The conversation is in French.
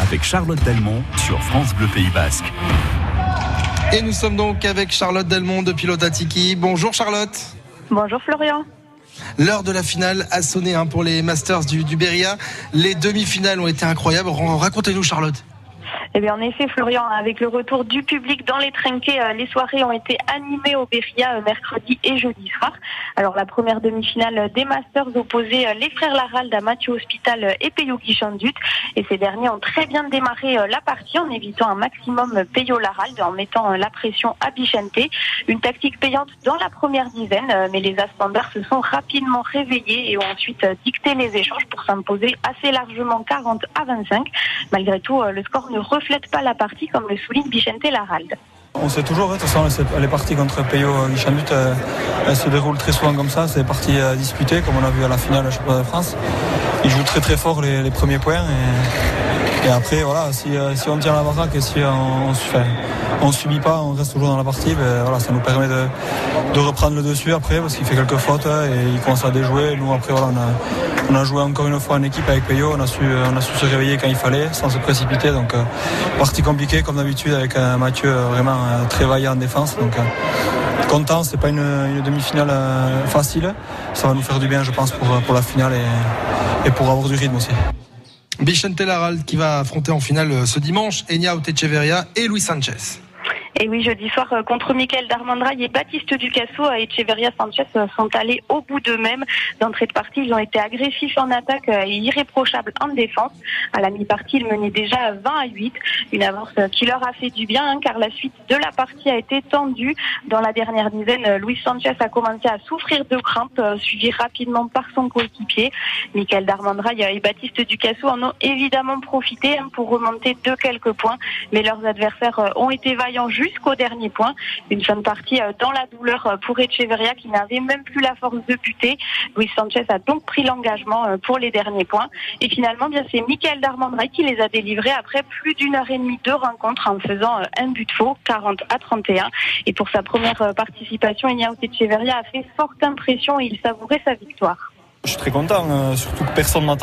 avec Charlotte Delmont sur France Bleu Pays Basque. Et nous sommes donc avec Charlotte Delmont de Pilote Tiki. Bonjour Charlotte. Bonjour Florian. L'heure de la finale a sonné hein, pour les Masters du, du Beria. Les demi-finales ont été incroyables. Racontez-nous Charlotte. Eh bien, en effet, Florian, avec le retour du public dans les trinquets, euh, les soirées ont été animées au Beria euh, mercredi et jeudi soir. Alors, la première demi-finale des Masters opposait euh, les frères Laralde à Mathieu Hospital et Peyo Guichandut. Et ces derniers ont très bien démarré la partie en évitant un maximum Peyo Laralde, en mettant la pression à Bichente. Une tactique payante dans la première dizaine, mais les Aspanders se sont rapidement réveillés et ont ensuite dicté les échanges pour s'imposer assez largement 40 à 25. Malgré tout, le score ne reflète pas la partie comme le souligne Bichente Laralde. On sait toujours, de toute façon, les parties contre Peyo Guichandut, elles se déroulent très souvent comme ça. C'est des parties disputées, comme on a vu à la finale du championnat de France. Ils jouent très très fort les, les premiers points. Et, après, voilà, si, si on tient la baraque et si on ne on subit pas, on reste toujours dans la partie, ben, voilà, ça nous permet de, de reprendre le dessus après parce qu'il fait quelques fautes et il commence à déjouer. Nous, après, voilà, on a, on a joué encore une fois en équipe avec Peyo. On a su, on a su se réveiller quand il fallait sans se précipiter. Donc, euh, partie compliquée comme d'habitude avec Mathieu vraiment euh, très vaillant en défense. Donc, euh, content, c'est pas une, une demi-finale euh, facile. Ça va nous faire du bien, je pense, pour, pour la finale et, et pour avoir du rythme aussi. Bichente Larald qui va affronter en finale ce dimanche Enya Otecheverria et Luis Sanchez. Et oui, jeudi soir, contre Michael Darmandrail et Baptiste Ducasso, Echeverria Sanchez sont allés au bout d'eux-mêmes. D'entrée de partie, ils ont été agressifs en attaque et irréprochables en défense. À la mi-partie, ils menaient déjà 20 à 8. Une avance qui leur a fait du bien, hein, car la suite de la partie a été tendue. Dans la dernière dizaine, Luis Sanchez a commencé à souffrir de crampes, suivi rapidement par son coéquipier. Michael Darmandrail et Baptiste Ducasso en ont évidemment profité hein, pour remonter de quelques points, mais leurs adversaires ont été vaillants jusqu'au dernier point. Une de partie dans la douleur pour Echeverria qui n'avait même plus la force de buter. Luis Sanchez a donc pris l'engagement pour les derniers points. Et finalement, bien c'est Michael Darmandray qui les a délivrés après plus d'une heure et demie de rencontre en faisant un but faux, 40 à 31. Et pour sa première participation, Ignacio Echeverria a fait forte impression et il savourait sa victoire. Je suis très content, surtout que personne n'entend